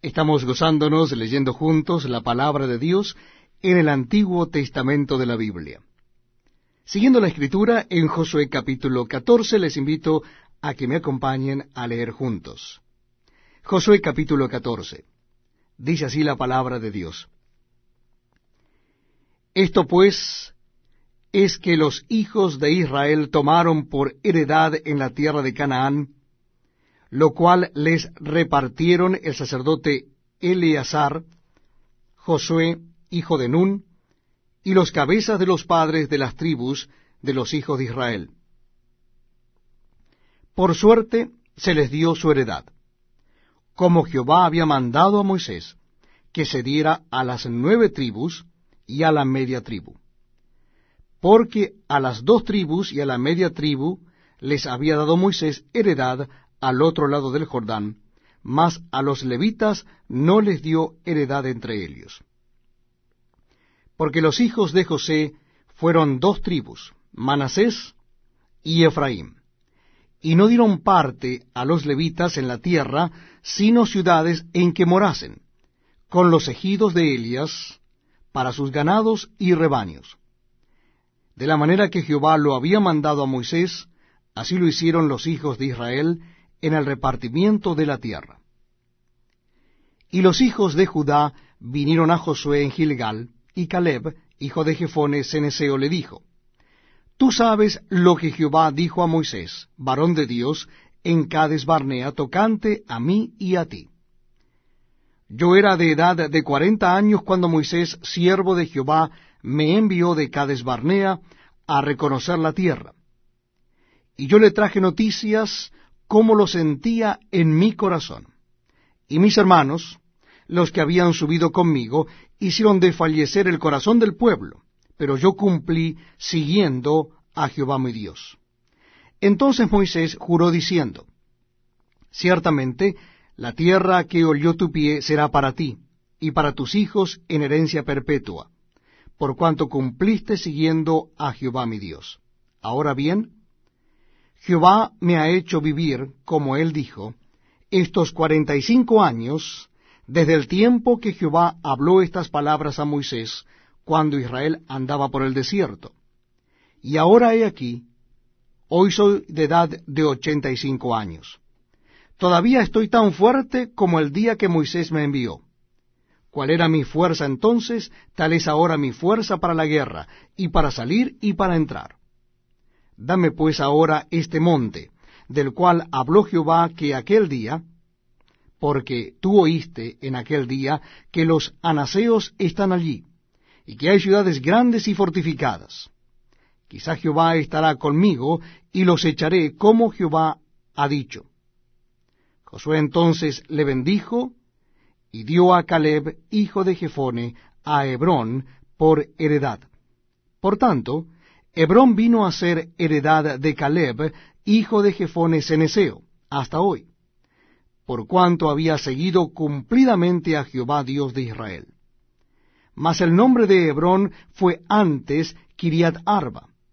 Estamos gozándonos leyendo juntos la palabra de Dios en el Antiguo Testamento de la Biblia. Siguiendo la escritura en Josué capítulo 14, les invito a que me acompañen a leer juntos. Josué capítulo 14. Dice así la palabra de Dios. Esto pues es que los hijos de Israel tomaron por heredad en la tierra de Canaán, lo cual les repartieron el sacerdote Eleazar, Josué, hijo de Nun, y los cabezas de los padres de las tribus de los hijos de Israel. Por suerte se les dio su heredad, como Jehová había mandado a Moisés, que se diera a las nueve tribus y a la media tribu. Porque a las dos tribus y a la media tribu les había dado Moisés heredad al otro lado del Jordán, mas a los levitas no les dio heredad entre ellos. Porque los hijos de José fueron dos tribus, Manasés y Efraín, y no dieron parte a los levitas en la tierra, sino ciudades en que morasen, con los ejidos de Elias, para sus ganados y rebaños. De la manera que Jehová lo había mandado a Moisés, así lo hicieron los hijos de Israel en el repartimiento de la tierra. Y los hijos de Judá vinieron a Josué en Gilgal, y Caleb, hijo de Jefone, Ceneseo, le dijo, Tú sabes lo que Jehová dijo a Moisés, varón de Dios, en Cades Barnea, tocante a mí y a ti. Yo era de edad de cuarenta años cuando Moisés, siervo de Jehová, me envió de Cades Barnea a reconocer la tierra. Y yo le traje noticias como lo sentía en mi corazón. Y mis hermanos, los que habían subido conmigo, hicieron desfallecer el corazón del pueblo pero yo cumplí siguiendo a Jehová mi Dios. Entonces Moisés juró diciendo, Ciertamente la tierra que olió tu pie será para ti, y para tus hijos en herencia perpetua, por cuanto cumpliste siguiendo a Jehová mi Dios. Ahora bien, Jehová me ha hecho vivir, como él dijo, estos cuarenta y cinco años, desde el tiempo que Jehová habló estas palabras a Moisés, cuando Israel andaba por el desierto. Y ahora he aquí, hoy soy de edad de ochenta y cinco años. Todavía estoy tan fuerte como el día que Moisés me envió. ¿Cuál era mi fuerza entonces? Tal es ahora mi fuerza para la guerra, y para salir y para entrar. Dame pues ahora este monte, del cual habló Jehová que aquel día, porque tú oíste en aquel día que los anaseos están allí, y que hay ciudades grandes y fortificadas. Quizá Jehová estará conmigo y los echaré como Jehová ha dicho. Josué entonces le bendijo y dio a Caleb, hijo de Jefone, a Hebrón por heredad. Por tanto, Hebrón vino a ser heredad de Caleb, hijo de Jefone Ceneseo, hasta hoy, por cuanto había seguido cumplidamente a Jehová Dios de Israel. Mas el nombre de Hebrón fue antes Kiriat Arba,